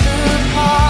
stood high.